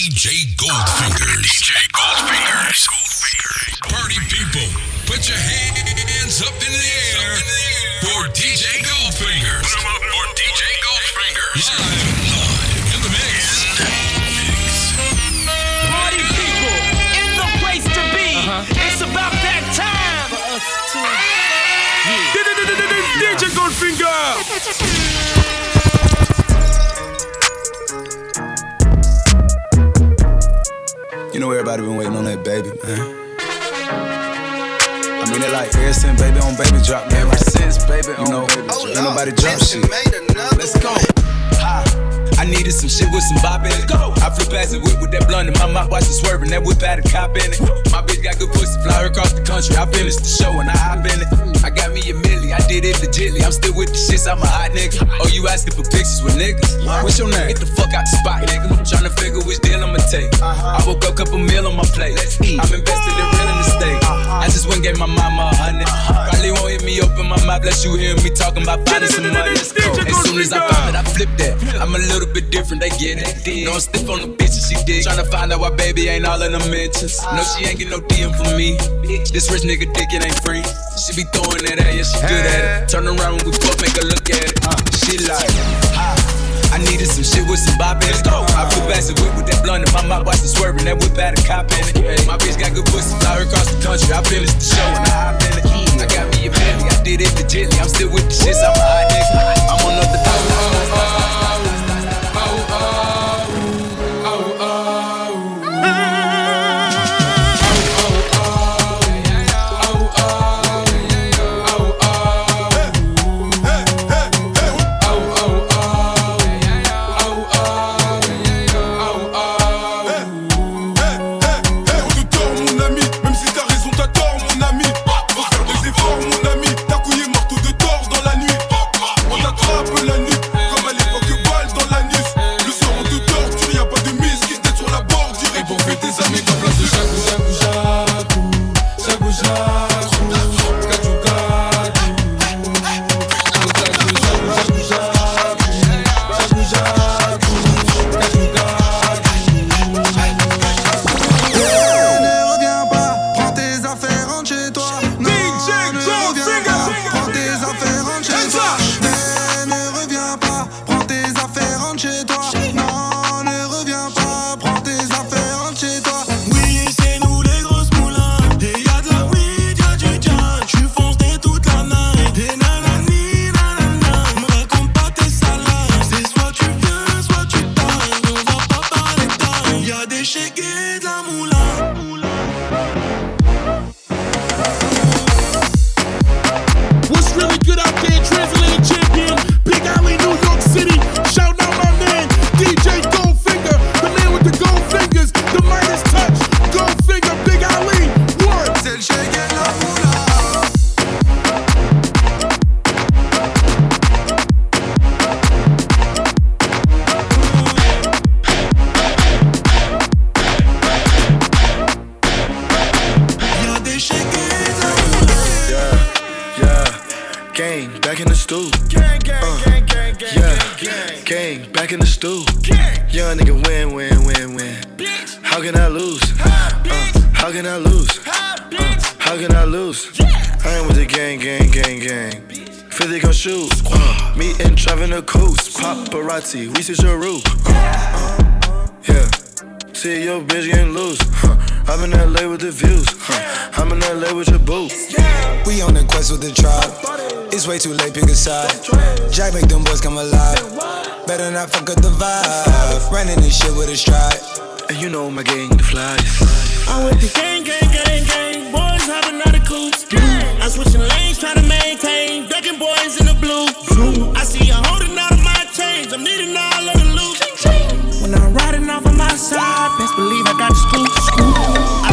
DJ Goldfingers. DJ Goldfingers. Party people, put your hands up in the air for DJ Goldfingers. Put 'em up for DJ Goldfingers. Live, live in the mix. Party people in the place to be. Uh-huh. It's about that time for us to. DJ Goldfinger. You know everybody been waiting on that baby, man. I mean it like ever since baby on baby drop, man. Ever since baby on you know, baby drop. Ain't nobody drop shit. Let's go. Ha. I needed some shit with some bop in it. Go. I flew past the whip with that blunt in my mouth, watch it swerving. That whip had a cop in it. My bitch got good pussy, fly her across the country. I finished the show and I hop in it. I got me a milli, I did it legitly. I'm still with the shits, I'm a hot nigga. Oh, you asking for pictures with niggas? What's your name? Get the fuck out the spot, nigga. Tryna figure which deal I'ma take. I woke up, couple meal on my plate. Let's eat. I'm invested in real estate. I just went and gave my mama a hundred. Probably won't hear me open my mouth, bless you hear me talking about finding some money. Let's go. As soon as I found it, I flipped that. I'm a little bit different, they get it. No, I'm stiff on the bitch and she dig. Tryna find out why baby ain't all in the mentions. No, she ain't get no DM from me. This rich nigga dick, it ain't free. She be throwing that at, yeah, she good at it. Turn around when we fuck, make her look at it. Uh, she like, ha. I needed some shit with some bop in it. I past the whip with that blunt in my mouth, watch it swerving. That whip had a cop in it. Hey, my bitch got good pussy, fly her across the country. I finished the show and I hop in it. I got me a belly, I did it legitly. I'm still with the shits, I'm a hot nigga. I'm on the back in the stool. Young nigga win, win, win, win. How can I lose? Uh, how can I lose? Uh, how can I lose? I am with the gang, gang, gang, gang. 50 gon' shoot. Uh, me and Travin' the coast. Paparazzi, we see your roof. Uh, uh, yeah. See your bitch getting loose. Huh. I'm in LA with the views. Huh. I'm in LA with your boo. We on the quest with the tribe. It's way too late, pick a side. Jack make them boys come alive. Better not fuck up the vibe. Running this shit with a stride. And you know my gang, the flies. I went to gang, gang, gang, gang. Boys hopping out of coops. I'm switching lanes, trying to maintain. Ducking boys in the blue. I see you holding out of my chains. I'm needing all of the loot. When I'm riding off on my side, best believe I got the scoop. a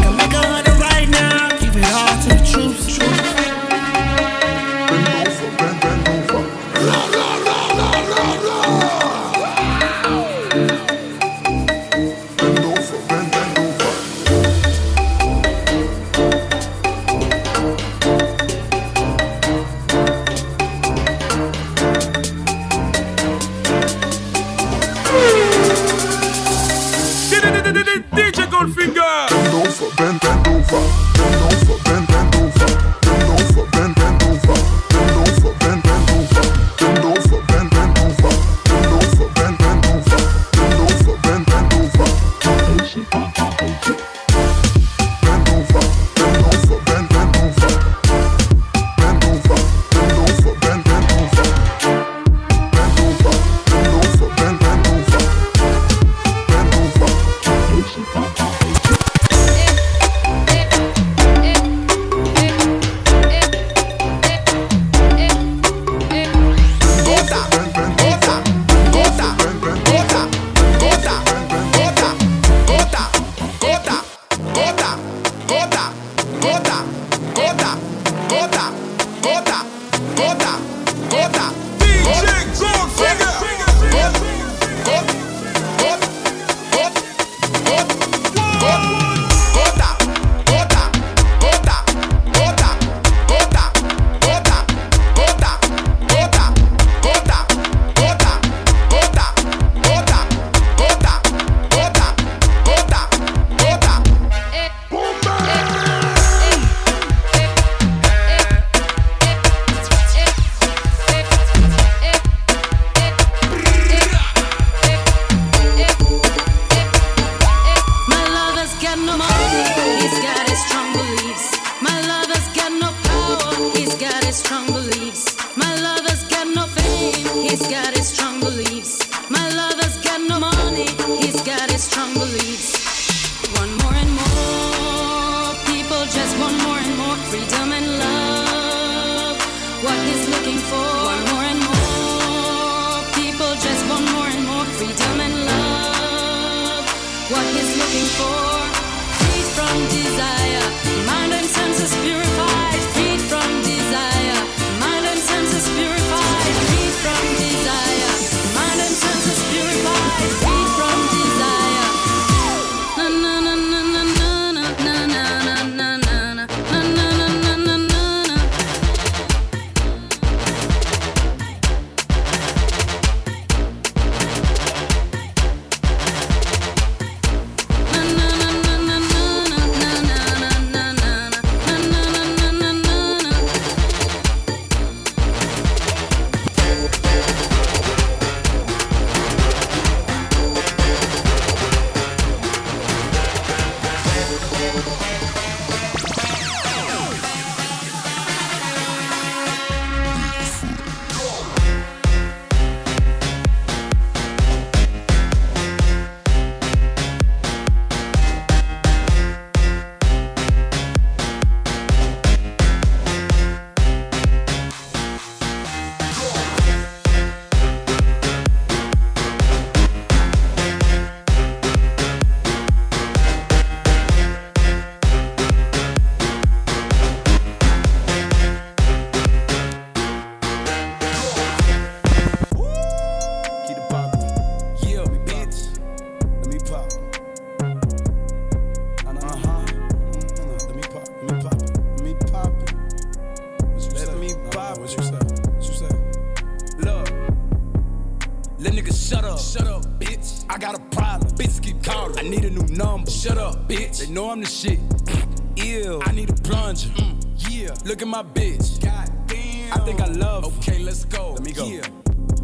bitch. They I'm the shit. Ew. I need a plunger. Mm. yeah. Look at my bitch. God damn. I think I love. her. Okay, let's go. Let me go. Yeah.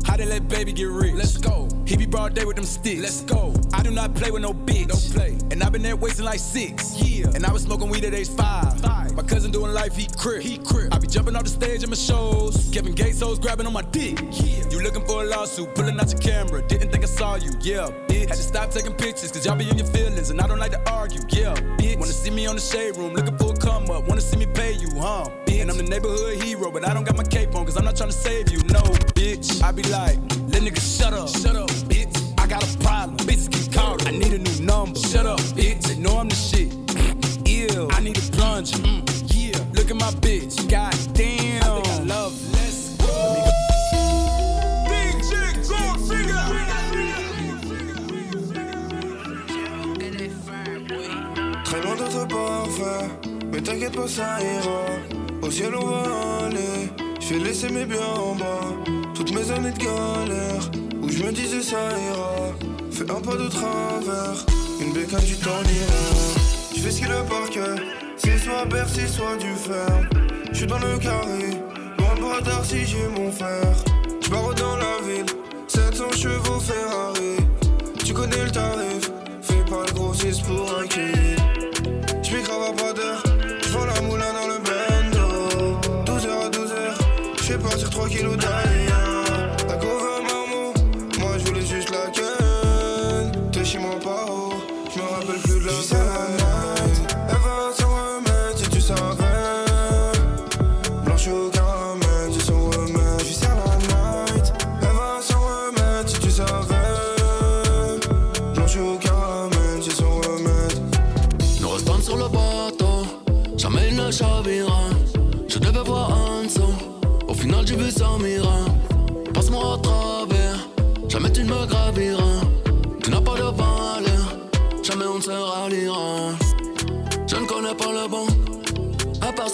How they let baby get rich? Let's go. He be broad day with them sticks. Let's go. I do not play with no bitch. Don't play. And I been there wasting like six. Yeah. And I was smoking weed at age five. Five. My cousin doing life, he crip. He crip. I be jumping off the stage in my shows. Kevin Gates hoes grabbing on my dick. Yeah. You looking for a lawsuit, pulling out your camera. Didn't think I saw you. Yeah, bitch. Had to stop taking pictures, cause y'all be in your feelings. And I don't like to shade room, looking for a come up. Wanna see me pay you, huh? Bitch. And I'm the neighborhood hero, but I don't got my cape on, cause I'm not trying to save you. No, bitch. I be like, let niggas shut up. Shut up, bitch. I got a problem. Bitches keep calling. I need a new number. Shut up, bitch. They know I'm the shit. Ew. I need a plunger. Mm, mais t'inquiète pas, ça ira. Au ciel, on va aller. Je vais laisser mes biens en bas. Toutes mes années de galère, où je me disais ça ira. Fais un pas de travers. une bécane du temps Je fais ce qu'il le par cœur, c'est soit Bercy, soit du fer. Je suis dans le carré, loin de bras si j'ai mon fer. Je dans la ville, 700 chevaux Ferrari. Tu connais le tarif, fais pas le grossiste pour un kill. J'vends la moulin dans le bendo. 12h à 12h, j'fais partir 3 kilos d'ail.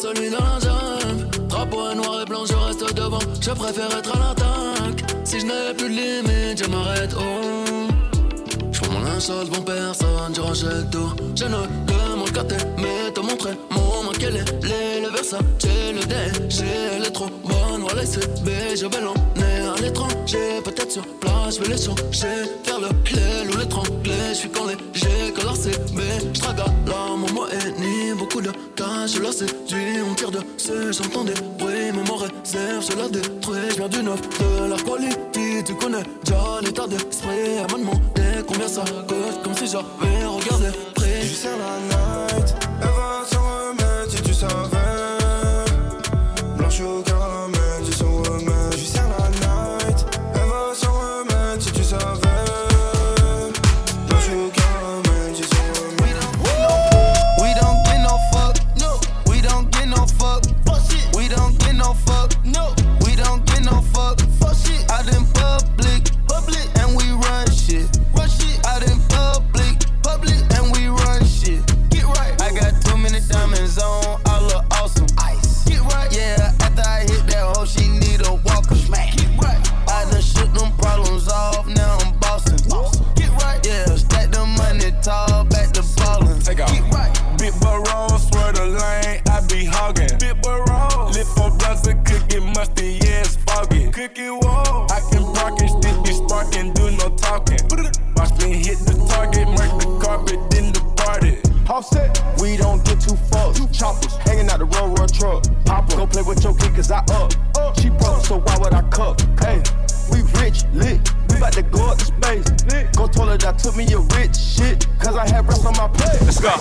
Celui dans la jungle. Drapeau est noir et blanc, je reste devant. Je préfère être à l'attaque. Si je n'ai plus de limite, je m'arrête. Oh. Je prends mon linge sale devant personne, je rachète tout. Je ne demande qu'à t'aimer, te montrer mon manque, quel est le Versace, le déchet, elle est trop bonne, voilà c'est B, je vais l'emmener à l'étranger, peut-être sur place, je vais les changer, faire le l'aile ou l'étrangler, je suis quand léger, que la CB, je traga là, mon mot est ni je la séduis, on tire dessus, j'entends des bruits, mais mon réserve, je la détruis, je viens du neuf, de la quality, tu connais déjà l'état d'esprit, elle combien ça coûte, comme si j'avais regardé près. J'suis sur la night. Elle va s'en remettre si tu savais. Blanche au Offset, we don't get too fucked. Choppers hanging out the road, road truck. Papa, go play with your kid, cause I up. She broke, so why would I cup? Hey, we rich, lit. We about to go up to space. Go told her that took me a rich shit, cause I had rest on my plate. Let's go.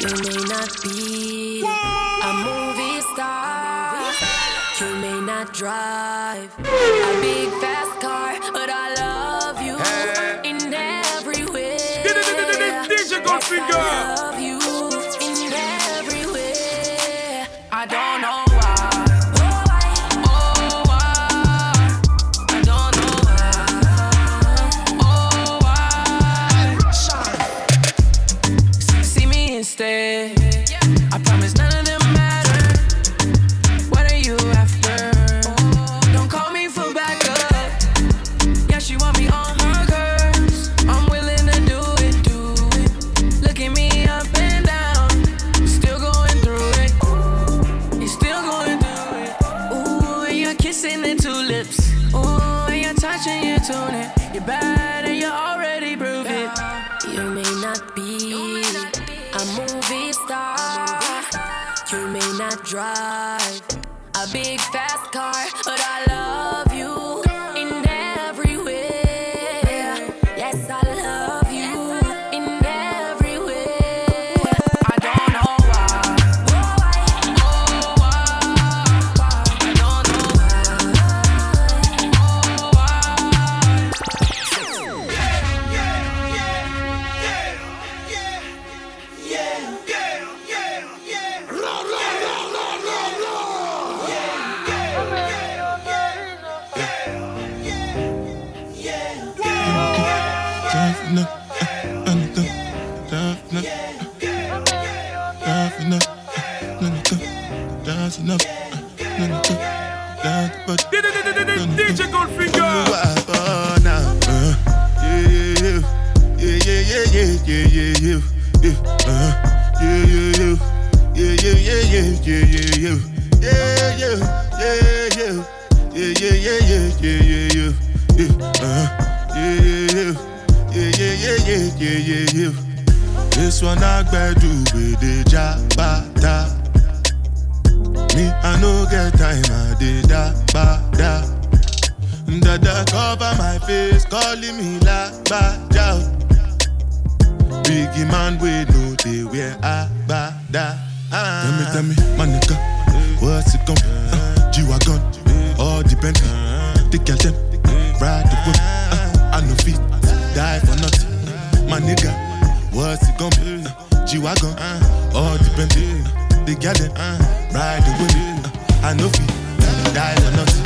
You may not be a movie star. You may not drive a big fast car, DJ drive This one I do with the jabata. Me, I no get time, I did da ba da. Dada cover my face, calling me la ba da. Biggie man, we know they wear a ba da. Tell me, tell me, my nigga, what's it gon' uh, G-Wagon, all the Bentley, the girl them, Uh, G-Wagon, all Bentley, the girl them, ride the whip, uh, I no feet, die for nothing.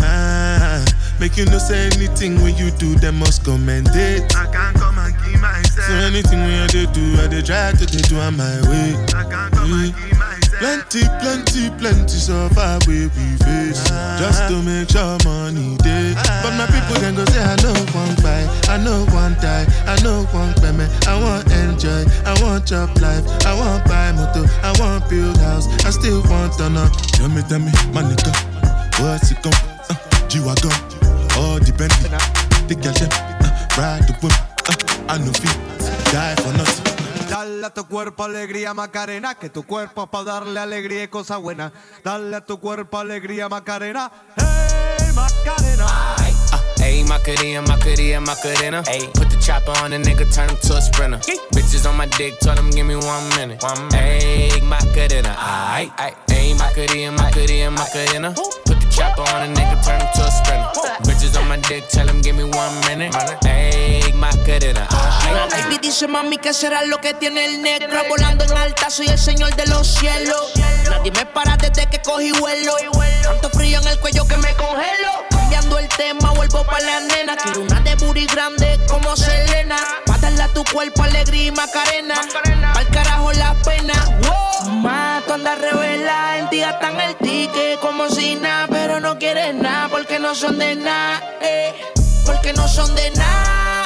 Ah, make you no say anything when you do, them must commend it. I can't come and keep myself. So anything when I do, I dey try to do on my way. I can't come and keep myself. Plenty, plenty, plenty so far we face. Just to make sure money day But my people then go say I know one buy I know one die I know one payment I want enjoy I want job life. I want buy motor I want build house. I still want to know Tell me, tell me, my nigga What's it gon' uh, G-Wagon. All the Bentley The them uh, Ride the whip uh, I know feet Die for nothing Dale a tu cuerpo alegría Macarena, que tu cuerpo es para darle alegría y cosa buena. Dale a tu cuerpo alegría Macarena, hey Macarena. Ayy, Macarena, Macarena, Macarena. Ayy, put the chopper on the nigga, turn him to a sprinter. Bitches on my dick, told him give me one minute. One Ayy, Macarena, aight. Ayy, Macarena, Macarena, Macarena. Chopper me. Baby dice mami que será lo que tiene el negro Volando en alta, soy el señor de los cielos. Nadie me para desde que cogí vuelo. Tanto frío en el cuello que me congelo. Cambiando el tema, vuelvo pa' la nena. Quiero una de booty grande como Selena. Pa' a tu cuerpo alegría y macarena. Pa'l carajo la pena. Más, tú andas revela En ti gastan el ticket como si nada Pero no quieres nada porque no son de nada eh. Porque no son de nada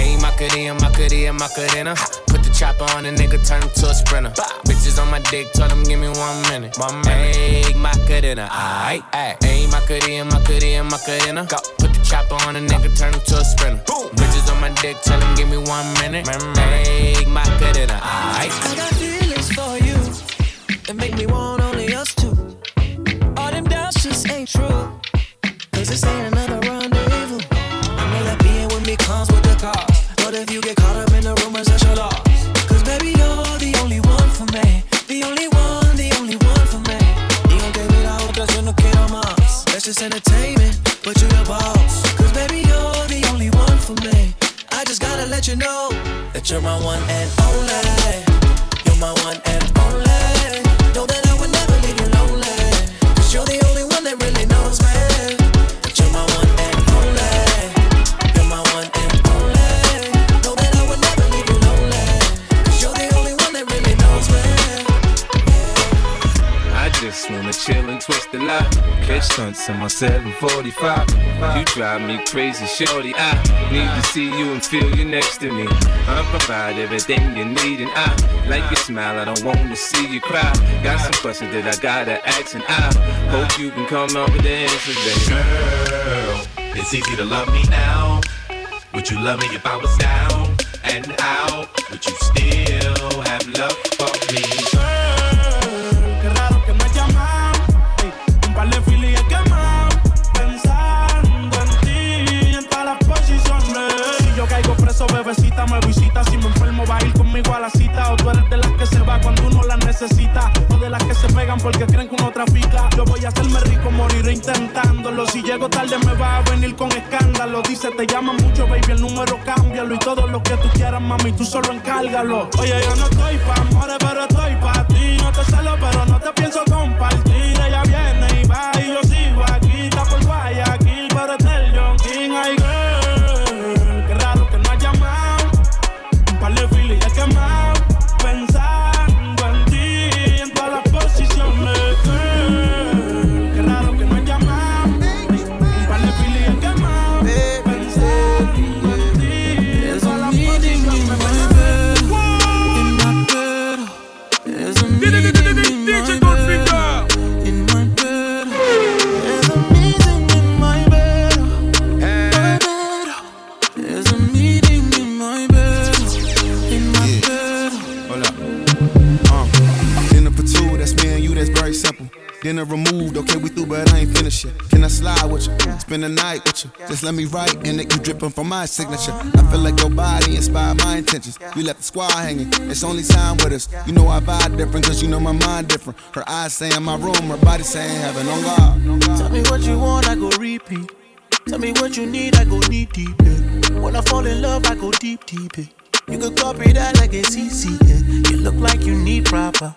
Ayy, Macarena, Macarena, Macarena. Put the chopper on the nigga, turn him to a sprinter. Bitches on my dick, told him give me one minute. One minute. Ayy, Macarena, aight, aight. Ayy, Macarena, Macarena, Macarena. Go. Put the chopper on the nigga, turn him to a sprinter. Bitches on my dick, tell him give me one minute. Ayy, Macarena, aight. That make me want only us two. All them doubts just ain't true. Cause this ain't another rendezvous. I know that being with me comes with the cost. But if you get caught up in the rumors, that's your loss. Cause baby, you're the only one for me. The only one, the only one for me. Digo que mira otras, yo no quiero más. That's just entertainment, but you're the boss. Cause baby, you're the only one for me. I just gotta let you know that you're my one and only. Catch stunts in my 745. You drive me crazy, shorty. I need to see you and feel you next to me. I provide everything you need, and I like your smile. I don't wanna see you cry. Got some questions that I gotta ask, and I hope you can come up with the answers, baby. Girl, it's easy to love me now. Would you love me if I was down and out? Would you still have love O tú eres de las que se va cuando uno la necesita. O de las que se pegan porque creen que uno trafica. Yo voy a hacerme rico, moriré intentándolo. Si llego tarde, me va a venir con escándalo. Dice, te llaman mucho, baby, el número cámbialo. Y todo lo que tú quieras, mami, tú solo encárgalo. Oye, yo no estoy pa' amores, pero estoy pa' ti. No te celo, pero no te pienso compartir. Dinner removed, okay, we through, but I ain't finished yet. Can I slide with you? Spend the night with you. Just let me write and it, you dripping from my signature. I feel like your body inspired my intentions. You left the squad hanging, it's only time with us. You know I vibe different, cause you know my mind different. Her eyes saying my room, her body saying heaven on God. Tell me what you want, I go repeat. Tell me what you need, I go deep, deep. Yeah. When I fall in love, I go deep, deep. Yeah. You could copy that like a CC. Yeah. You look like you need proper.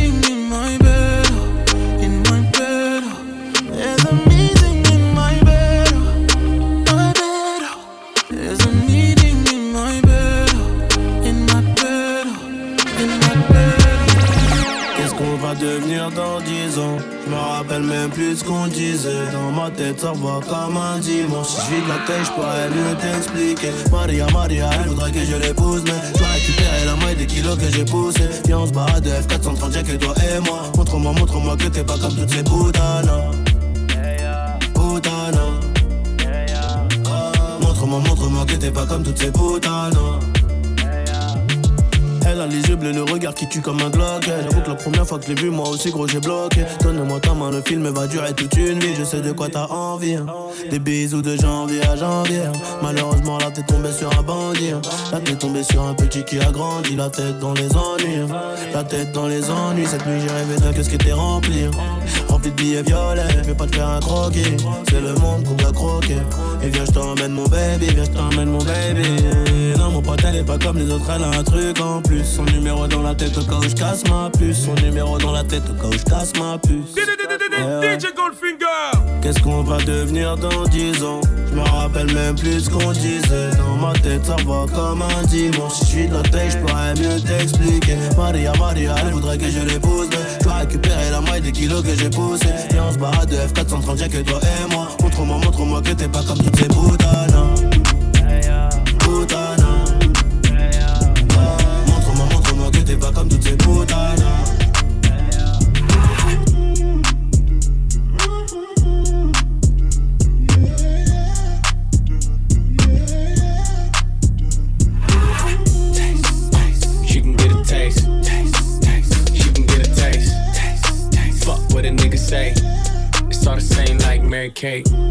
dans 10 ans. Je me rappelle même plus ce qu'on disait. Dans ma tête ça va comme un dimanche. Si je de la tête je pourrais mieux t'expliquer. Maria Maria elle voudrait que je l'épouse Mais je dois récupérer la moitié des kilos que j'ai poussé Viens on se barre de F430 y'a que toi et moi. Montre-moi montre-moi que t'es pas comme toutes ces putanas Putanas Montre-moi montre-moi que t'es pas comme toutes ces putanas elle a les yeux bleus, le regard qui tue comme un Glock J'avoue que la première fois que je l'ai vu, moi aussi gros j'ai bloqué Donne-moi ta main, le film va durer toute une vie Je sais de quoi t'as envie hein. Des bisous de janvier à janvier hein. Malheureusement là t'es tombé sur un bandit hein. Là t'es tombé sur un petit qui a grandi La tête dans les ennuis hein. La tête dans les ennuis Cette nuit j'ai rêvé d'un qu'est-ce qui était rempli. Je pas te faire un croquis C'est le monde qu'on doit croquer Et viens je t'emmène mon baby Viens je t'emmène mon baby Non mon pote elle est pas comme les autres Elle a un truc en plus Son numéro dans la tête au je casse ma puce Son numéro dans la tête au je casse ma puce DJ Goldfinger. Qu'est-ce qu'on va devenir dans 10 ans? Je me rappelle même plus ce qu'on disait. Dans ma tête ça va comme un dimanche. Si je suis de la tête je pourrais mieux t'expliquer. Maria Maria elle voudrait que je l'épouse. Je dois récupérer la moitié des kilos que j'ai poussé Et on se barre de F430 y'a que toi et moi. Montre-moi montre-moi que t'es pas comme toutes ces Putanas like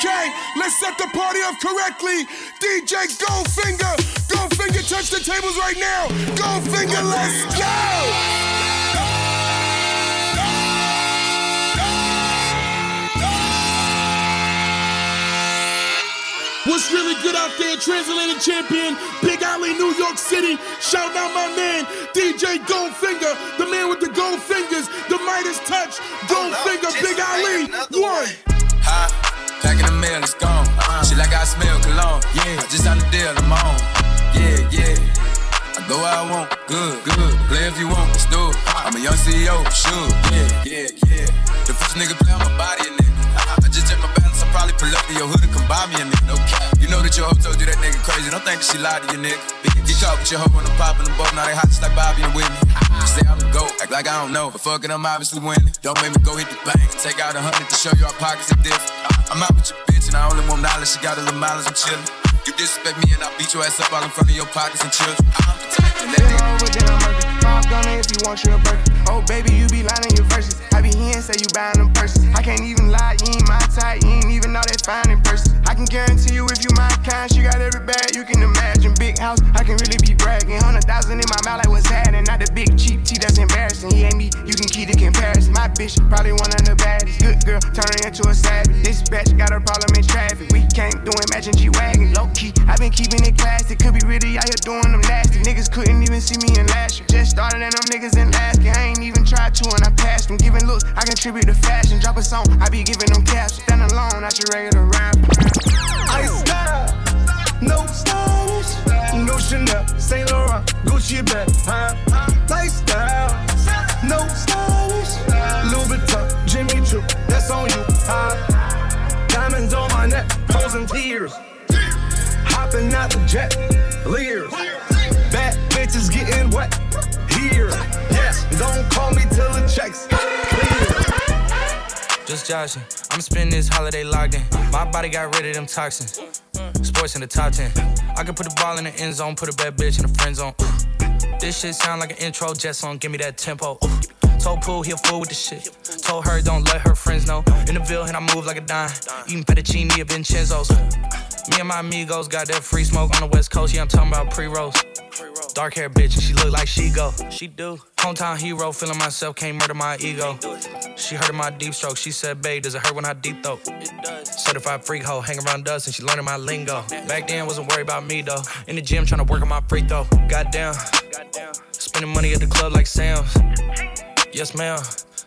Okay, let's set the party up correctly. DJ Goldfinger, Goldfinger, touch the tables right now. Goldfinger, let's go. What's really good out there? Transatlantic champion, Big Ali, New York City. Shout out my man, DJ Goldfinger, the man with the gold fingers, the Midas touch. Goldfinger, Big Ali, one. Huh? Back in the mail, it's gone. Uh-huh. Shit like I smell cologne. Yeah, I just on the deal, I'm on. Yeah, yeah. I go where I want, good, good. Play if you want, let's do it. I'm a young CEO, sure. Yeah, yeah, yeah. The first nigga play on my body, probably pull up to your hood and come buy me a nigga. No cap. You know that your hoe told you that nigga crazy. Don't think that she lied to you, nigga. Get caught with your hoe on the pop and them both. Now they hot just like Bobby and Whitney. You Say I'm the GOAT, act like I don't know. But fuck it, I'm obviously winning. Don't make me go hit the bank. Take out a hundred to show you our pockets are different. I'm out with your bitch and I only want knowledge. She got a little mileage, I'm chillin'. You disrespect me and I beat your ass up all in front of your pockets and children. I'm the type to let it over, then I'm murder. Five gunner if you want you a burger. Oh, baby, you be lying your verses. I be here and say you buying them purses. I can't even lie, you ain't my type. You ain't even know that fine in person. I can guarantee you if you my kind, she got every bag you can imagine. Big house, I can really be bragging. Hundred thousand in my mouth, like what's happening? Not the big cheap tea that's embarrassing. He ain't me, you can keep the comparison. My bitch, probably one of the baddest. Good girl, turning into a savage. This bitch got a problem in traffic. We can't do it, matching G Wagon. Low key, i been keeping it classy. Could be really out here doing them nasty. Niggas couldn't even see me in last year. Just started and them niggas in year. I ain't even tried to and I passed them. Giving looks, I contribute to fashion. Drop a song, I be giving them caps. Stand alone, not your regular rap. I style, no stylish, no Chanel, Saint Laurent, Gucci bag, huh? Lifestyle, no stylish, Louis Vuitton, Jimmy Choo, that's on you, huh? Diamonds on my neck, frozen tears, hopping out the jet, leers, bad bitches getting wet here. Yes, don't call me till the checks clear. Just joshing. I'm spending this holiday locked in. My body got rid of them toxins. Sports in the top 10. I can put the ball in the end zone, put a bad bitch in the friend zone. This shit sound like an intro jet song, give me that tempo. Told Pooh he a fool with the shit. Told her don't let her friends know. In the Ville and I move like a dime. Eating fettuccine at Vincenzo's. Me and my amigos got that free smoke on the west coast. Yeah, I'm talking about pre-rolls. Dark hair bitch, and she look like she go. She do. Hometown hero, feeling myself, can't murder my ego. She heard of my deep stroke. She said, babe, does it hurt when I deep throat? Certified freak hoe, hang around dust, and she learning my lingo. Back then, wasn't worried about me though. In the gym, trying to work on my free throw. Goddamn. Spending money at the club like Sam's. Yes, ma'am.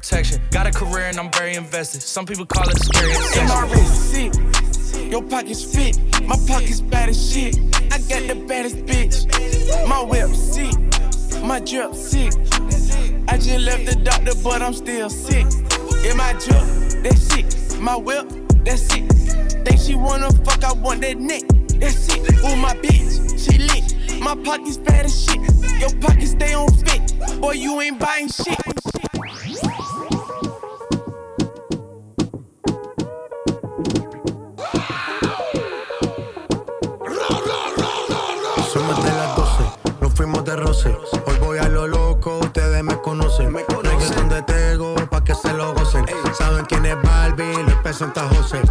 protection. Got a career and I'm very invested. Some people call it scary In my wrist sick, your pockets fit. My pockets bad as shit. I got the baddest bitch. My whip sick, my drip sick. I just left the doctor, but I'm still sick. In my drip, that's sick. My whip, that's sick. Think she wanna fuck, I want that neck. That's it. Ooh, my bitch, she lit. My pockets bad as shit. Your pockets stay on fit. Boy, you ain't buying shit. Santa José.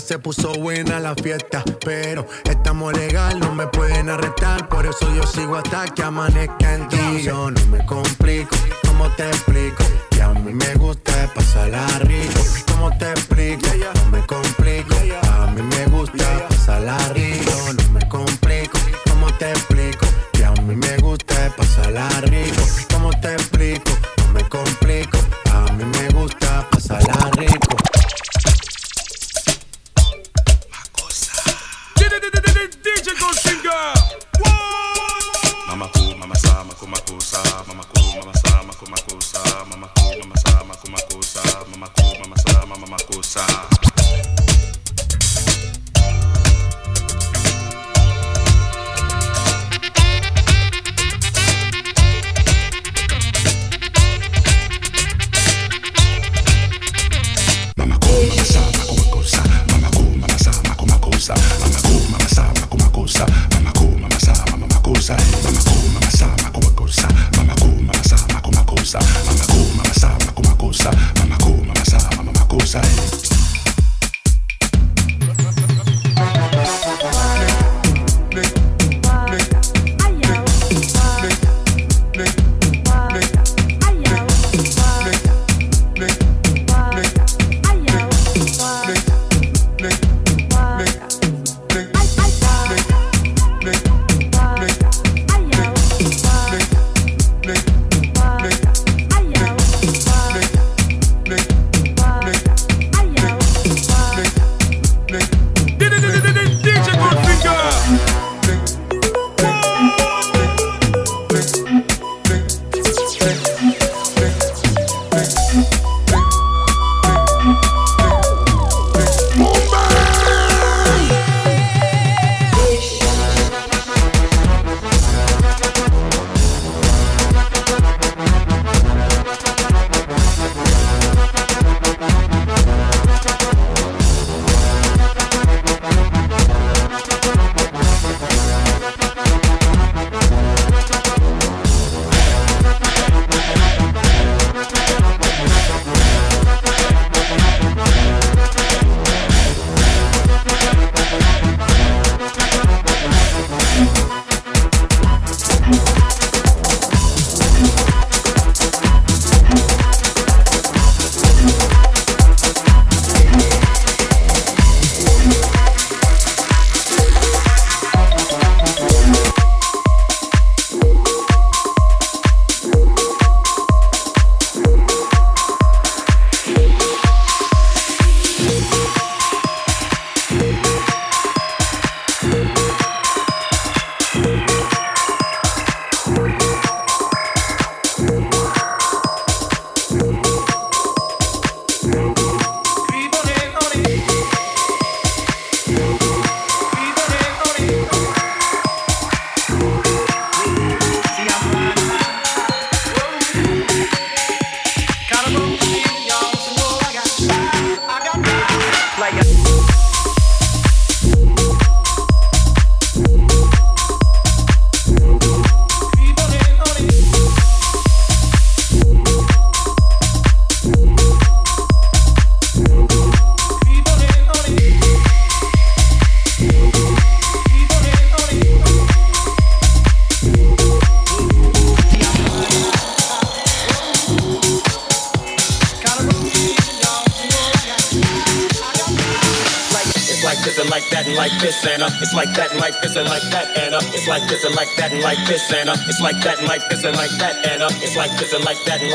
Ya se puso buena la fiesta. Pero estamos legal, no me pueden arrestar. Por eso yo sigo hasta que amanezca en ti. Yo no me complico, ¿cómo te explico? Que a mí me gusta pasarla rico.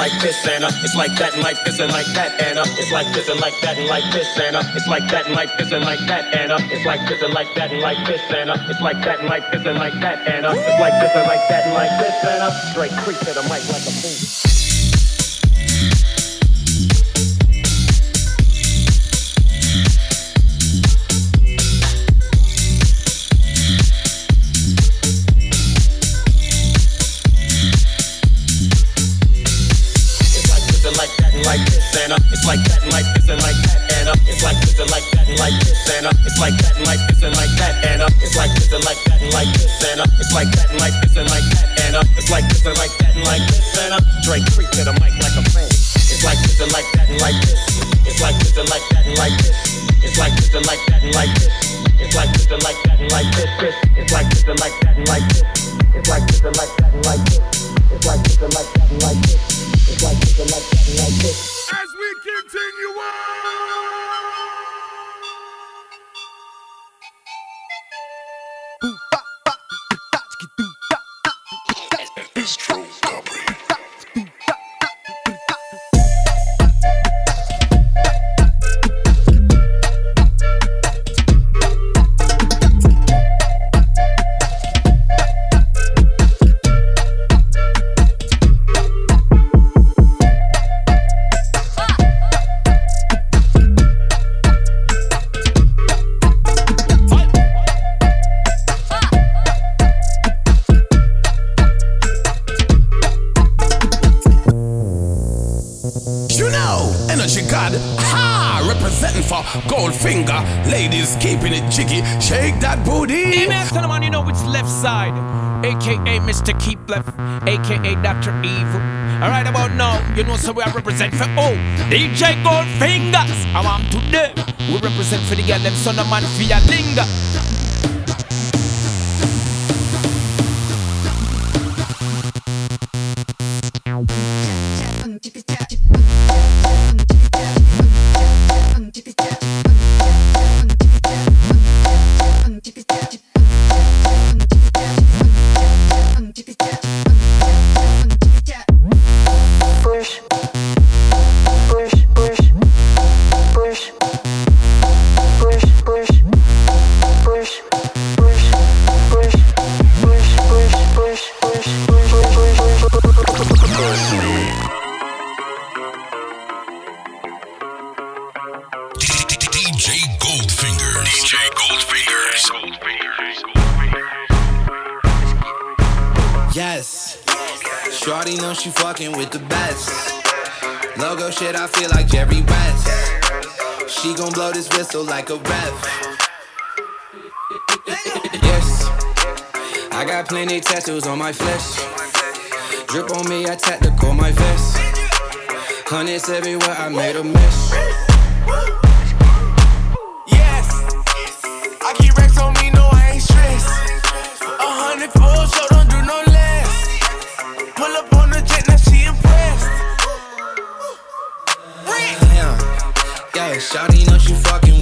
Like this and up. It's like that and like this and like that and up. It's like this and like that and like this and up. It's like that and like this and like that and up. It's like this and like that and like this and up. It's like that and like this and like that and up. It's like this and like that and like this and up. Straight creep to the mic like a fool. Like and like this and. It's like that. It's like that and like this and like that and. It's like this and like that and like this and. It's like that and like this and like that and. It's like this and like that and like this and. Drake to the mic like a. It's. It's like this and like that and like this. It's like this and like that and like this. It's like this and like that and like this. It's like this and like that and like this. It's like this and like that and like this. It's like this and like that and like this. Like this and like that and like this. Mr. know so we represent for oh DJ Goldfingers. I want today. We represent for the girl them son of man your linger. My flesh. Drip on me, I tactical my vest. Hundreds everywhere, I made a mess. Yes, I keep racks on me, no, I ain't stressed. A hundred full, so don't do no less. Pull up on the jet, now she impressed. Yeah, yeah, shawty know she fucking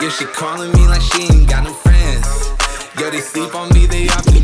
Yo, she calling me like she ain't got no friends. Yo, they sleep on me, they off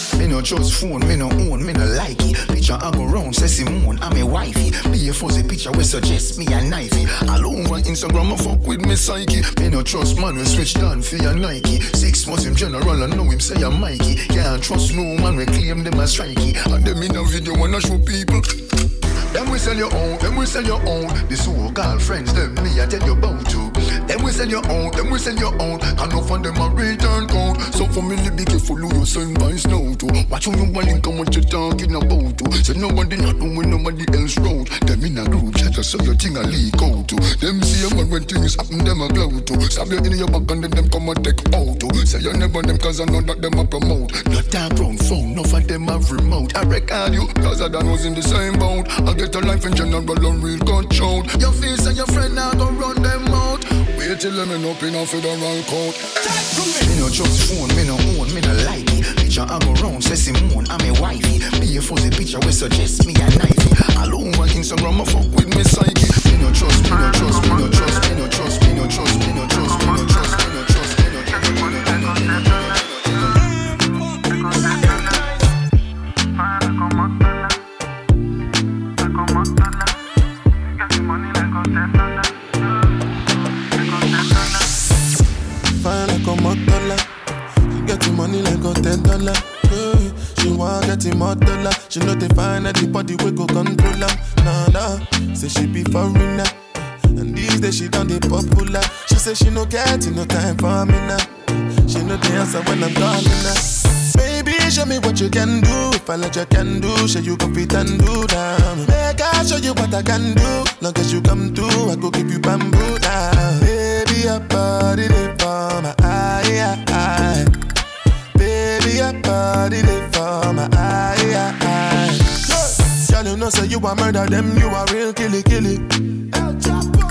No trust phone, me no own, me no like it. Picture I go round, say Simone, I'm a wifey. Be a fuzzy picture we suggest me a knifey. All over Instagram, I fuck with me psyche. Me no trust man, we switch down for your Nike. Six months him general, I know him say I'm Mikey. Can't trust no man, we claim them as strikey. And them in a video wanna show people. Them we sell your own, them we sell your own. The so-called friends, them me I tell you about to. Them we sell your own, them we sell your own. And no of them a return code. So for me, be careful who you send by snow to. Watch who you want and what you talking about to. Say nobody not doing nobody else road. Them in a group chat, so your thing a leak out to. Them see a man when things happen, them a glow to. Stab you in your back and then them come and take out to. Say you never them cause I know that them a promote. Not that brown phone, no of them have remote. I record you, cause I done was in the same boat. I get a life in general and real control. Your face and your friend now go run them out. Wait till them end up in a federal court. Me no trust phone, me no own, me no like it. Picture I go round, say Simone, I'm a wifey. Be a fuzzy picture we suggest me a knifey. All over Instagram, I fuck with me psyche. Me no trust, me no trust, me no trust, me no trust, me no trust, me no trust, me no trust, dollar. Yeah. Mm, she want get him more dollar. She know they find anybody we go control her. Nah nah, say she be foreigner. And these days she done the popular. She say she no get no time for me now. She know the answer when I'm calling her. Baby, show me what you can do. If I let you can do, show you go fit and do down. Make I show you what I can do. Long as you come through, I go give you bamboo down. Baby, your body they for my eye, eye. Baby, your body they for my eye, eye. Girl, you know say you a murder them, you a real killy killy. El Chapo.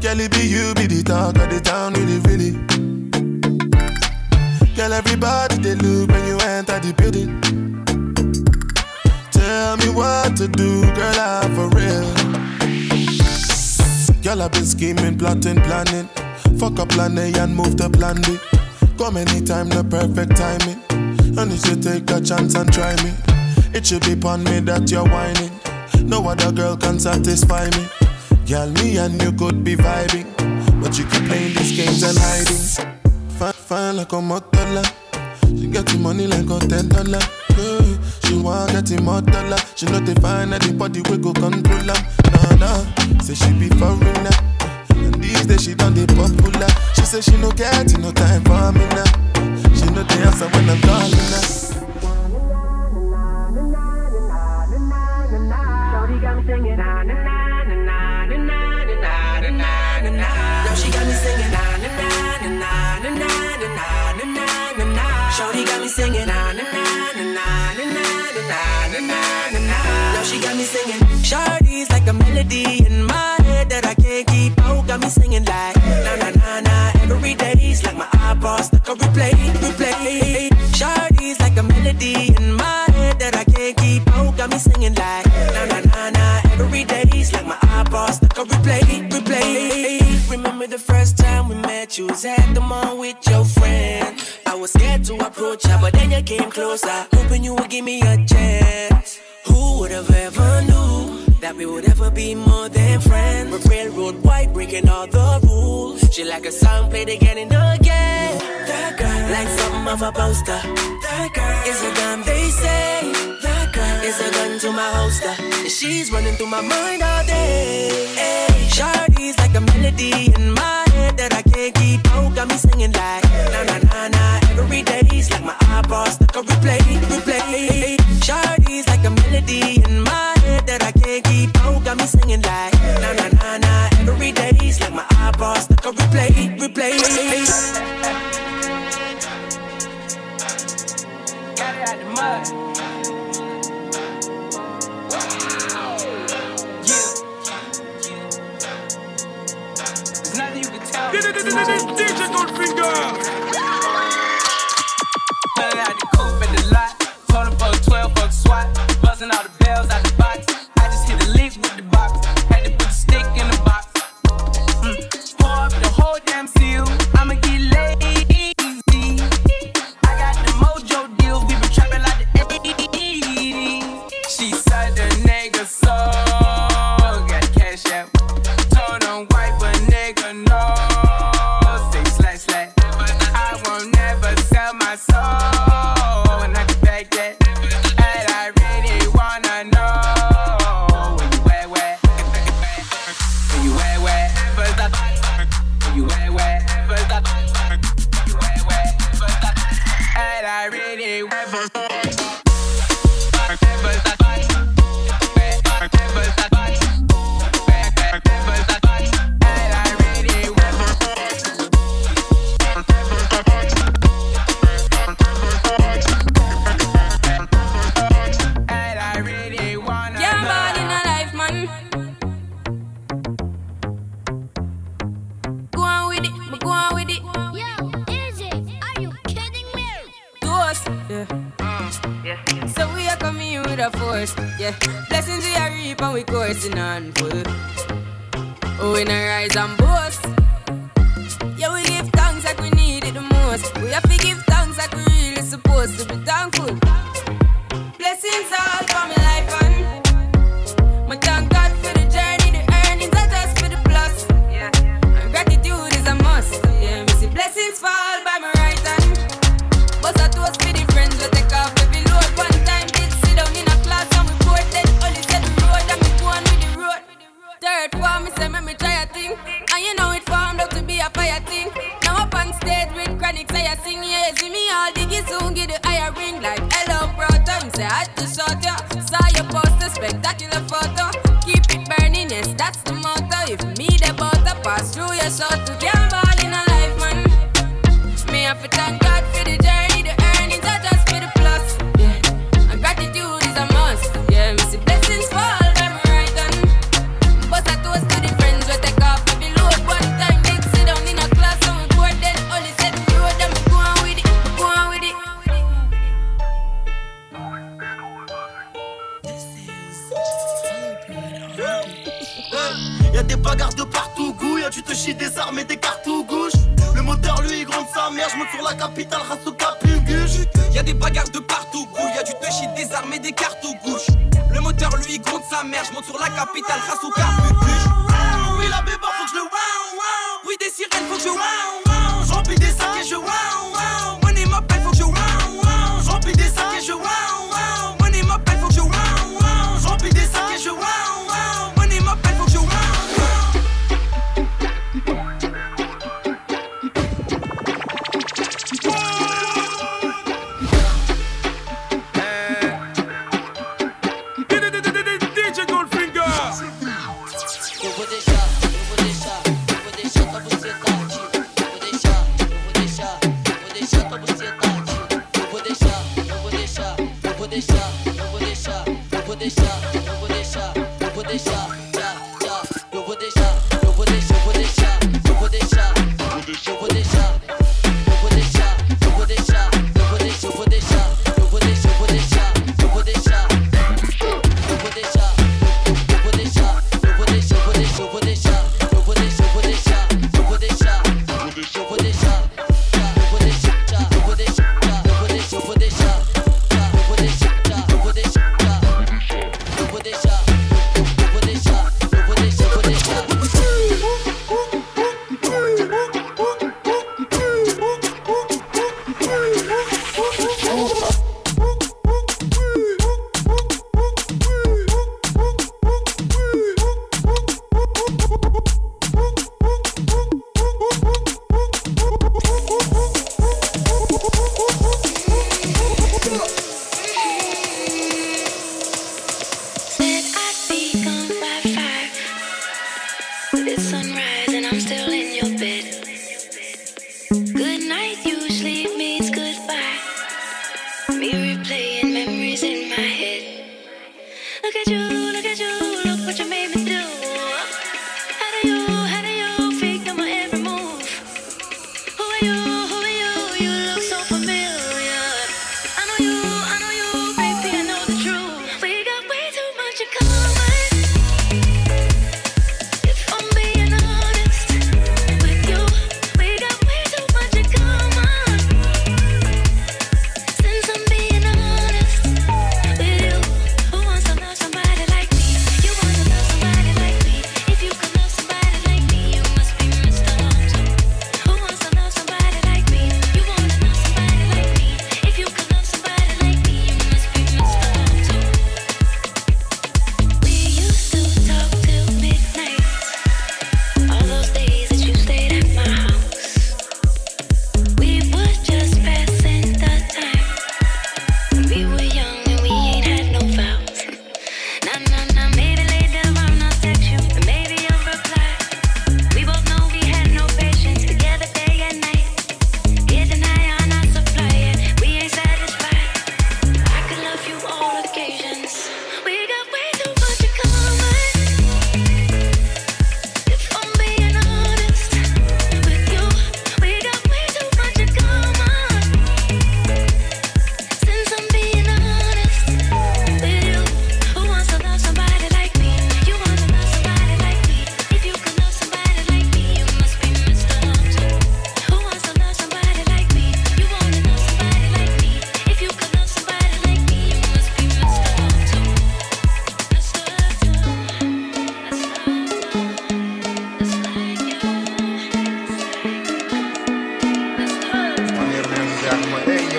It be you be the talk of the town, really really. Girl, everybody they look when you enter the building. Tell me what to do, girl, I'm for real. Girl, I've been scheming, plotting, planning. Fuck up plan A and move to plan B. Come anytime, the perfect timing. And if you take a chance and try me. It should be upon me that you're whining. No other girl can satisfy me. Girl, me and you could be vibing. But you keep playing these games and hiding. Fine, fine like a motola. She get the money like a ten dollar. She want get him more dollar. She know they find anybody we go control her. Nah nah, say she be foreigner. These days she done the popular. She say she no get no time for me now. She know the answer when I'm calling her. Shorty got me singing na na na na na na na na na. Now she got me singing na na na na na na na na na na. Shorty got me singing na na na na na na na na na na. Now she got me singing. Shorty's like a melody in my Got me singing like na na na na. Every day's like my iPod stuck on replay, replay. Shorty's like a melody in my head that I can't keep out. Got me singing like na na na na. Every day's like my iPod stuck on replay, replay. Remember the first time we met? You was at the mall with your friend. I was scared to approach her, but then you came closer, hoping you would give me a chance. We would ever be more than friends? We're railroad white, breaking all the rules. She like a song played again and again. That girl, like something of a poster. That girl is a gun, they say. That girl is a gun to my holster. And she's running through my mind all day. Hey, Shorty's like a melody in my head that I can't keep out. Got me singing like na na na na. Every day's like my iPod stuck on replay, replay. Shorty's like a melody in my that I can't keep out. Got me singing like na na na na. Every day's like my iPod stuck on replay, replay. Got it out the mud. There's nothing you can tell me. DJ Goldfinger. Pulling out the coupe at the lot. Told him for a 12 buck swat. Buzzing all the bells out the box least with the with a force. Yeah, blessings we are reap and we coursing on full. Oh, we no rise and boast.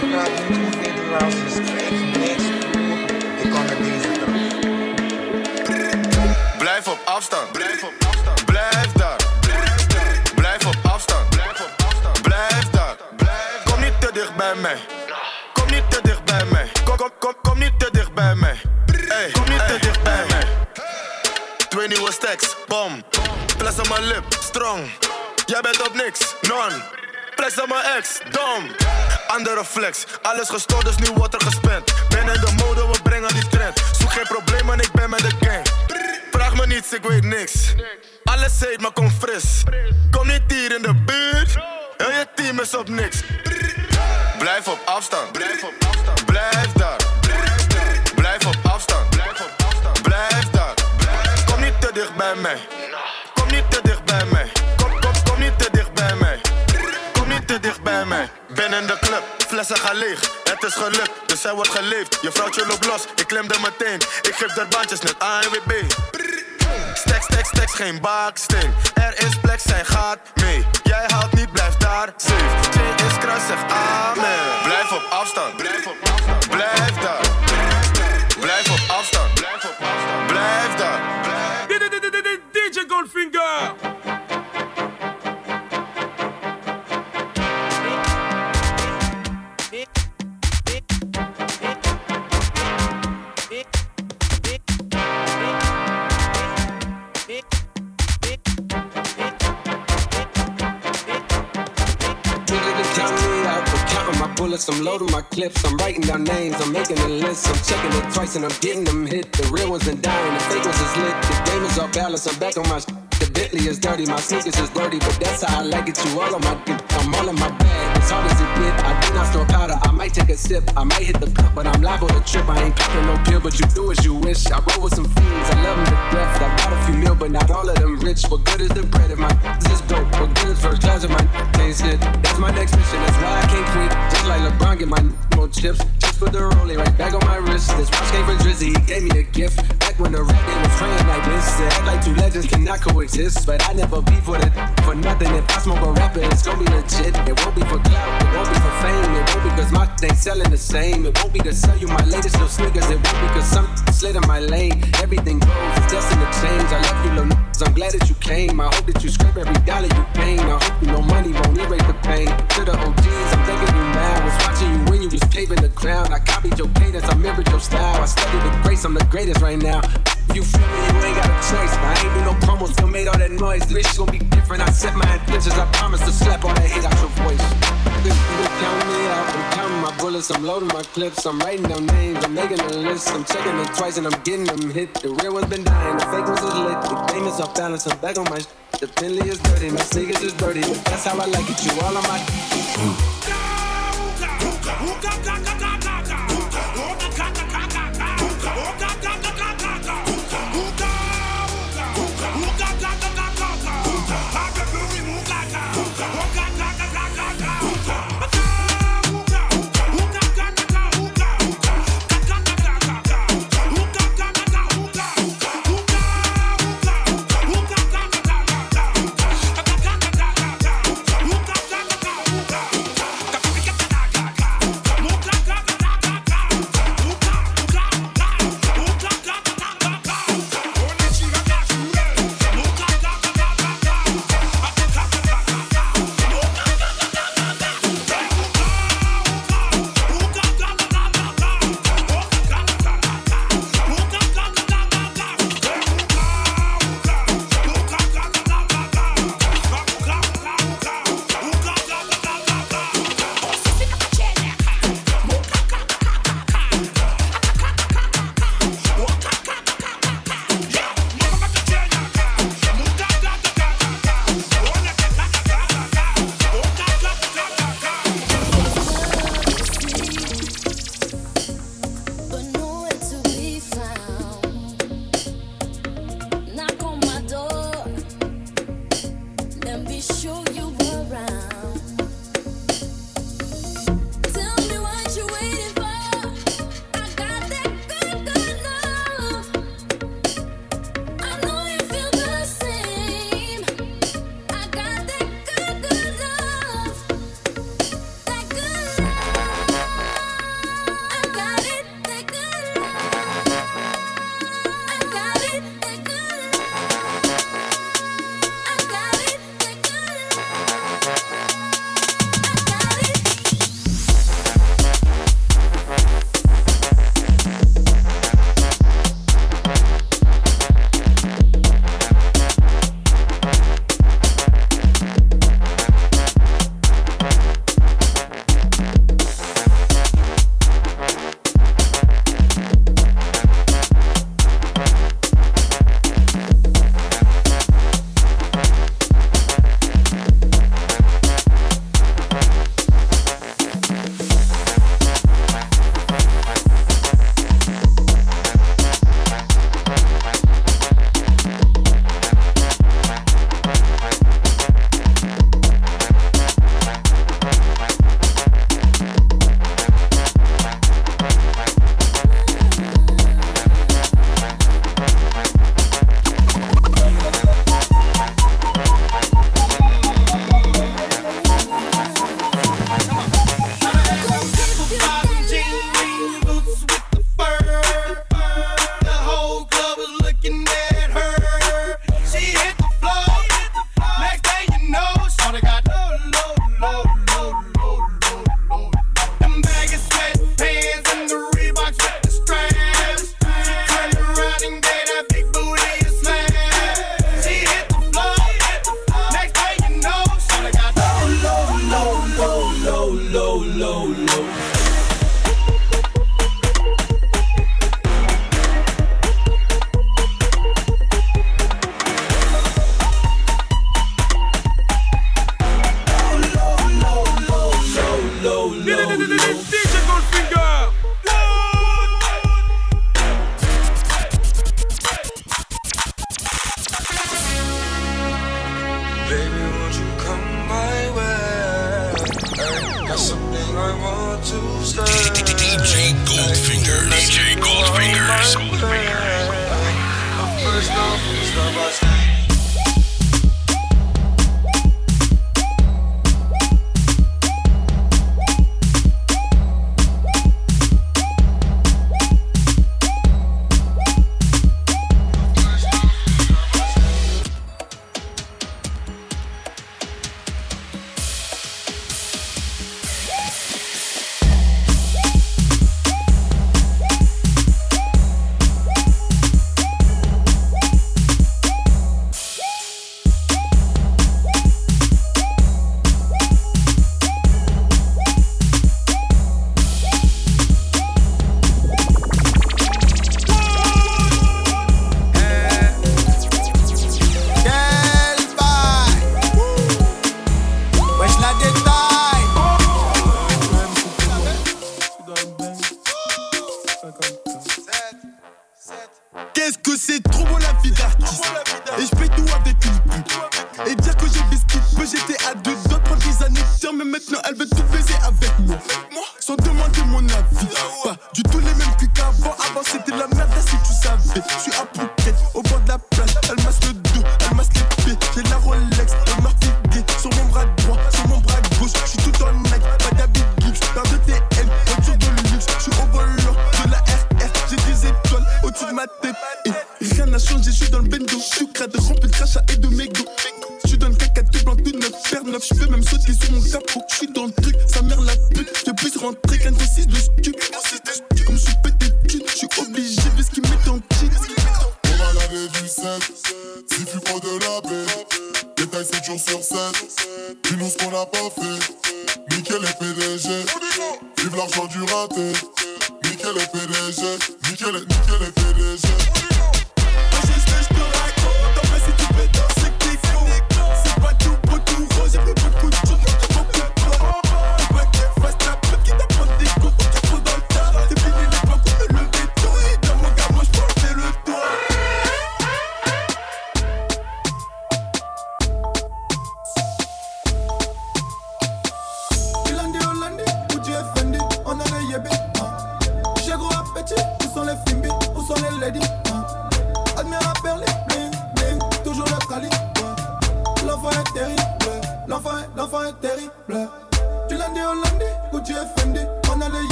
Je praat niet goed Nederlands, je spreekt niks. Ik kom met deze Blijf op afstand. Blijf op afstand. Blijf daar. Blijf daar. Blijf op afstand. Blijf op afstand. Blijf daar. Blijf Kom niet te dicht bij mij. Kom niet te dicht bij mij. Kom, kom, kom, kom niet te dicht bij mij. Hey, kom niet te dicht bij mij. Twee nieuwe stacks, bom. Plus op mijn lip, strong. Jij bent op niks, non. Flex op mijn ex, dom. Andere flex, alles gestoord, dus nu wordt er gespend. Ben in de mode, we brengen die trend. Zoek geen problemen, ik ben met de gang. Vraag me niets, ik weet niks. Alles heet, maar kom fris. Kom niet hier in de buurt. Heel je team is op niks. Blijf op afstand. Blijf op afstand. Blijf daar. Blijf op afstand. Blijf op afstand. Blijf daar. Kom niet te dicht bij mij. Flessen gaan leeg. Het is gelukt, dus hij wordt geleefd. Je vrouwtje loopt los, ik klem er meteen. Ik geef er bandjes net ANWB. Stacks, stacks, stacks, geen baksteen. Er is plek, zij gaat mee. Jij haalt niet, blijf daar safe. Twee is kruis, zeg amen. Blijf op afstand. Bullets, I'm loading my clips, I'm writing down names, I'm making a list, I'm checking it twice and I'm getting them hit. The real ones been dying, the fake ones is lit. The game is off balance, I'm back on my. Sh- the Bentley is dirty, my sneakers is dirty, but that's how I like it. You all on my dick, I'm all in my bag. Hard as it get, I do not store powder. I might take a sip, I might hit the cup, but I'm liable to trip. I ain't popping no pill, but you do as you wish. I roll with some fiends, I love them to death. I got a few mil, but not all of them rich. What good is the bread if my is dope? What good is first class if my taste hit? That's my next mission, that's why I can't quit. Just like LeBron, get my more chips. Just put the rollie right back on my wrist. This watch came from Drizzy, he gave me a gift. Back when the game was training like this. They act like two legends cannot coexist, but I never be for the for nothing. If I smoke a rapper, it's gonna be legit. It won't be for clout, it won't be for fame. It won't be cause my thing selling the same. It won't be to sell you my latest little sneakers. It won't be cause some slid in my lane. Everything goes, it's destined to change. I love you, little n- I'm glad that you came. I hope that you scrape every dollar you gain. I hope you know money won't erase the pain. To the OGs, I'm thanking you now. Was watching you when you was paving the ground. I copied your cadence, I mirrored your style. I studied the grace, I'm the greatest right now. You feel me, you ain't got a choice. I ain't do no promos, still made all that noise. This shit gon' be different. I set my intentions. I promise to slap all that hate out your voice. I'm counting my bullets. I'm loading my clips. I'm writing down names. I'm making a list. I'm checking it twice and I'm getting them hit. The real ones been dying. The fake ones is lit. The game is off balance. I'm back on my. Sh- the Bentley is dirty. My sneakers is dirty. That's how I like it. You all on my.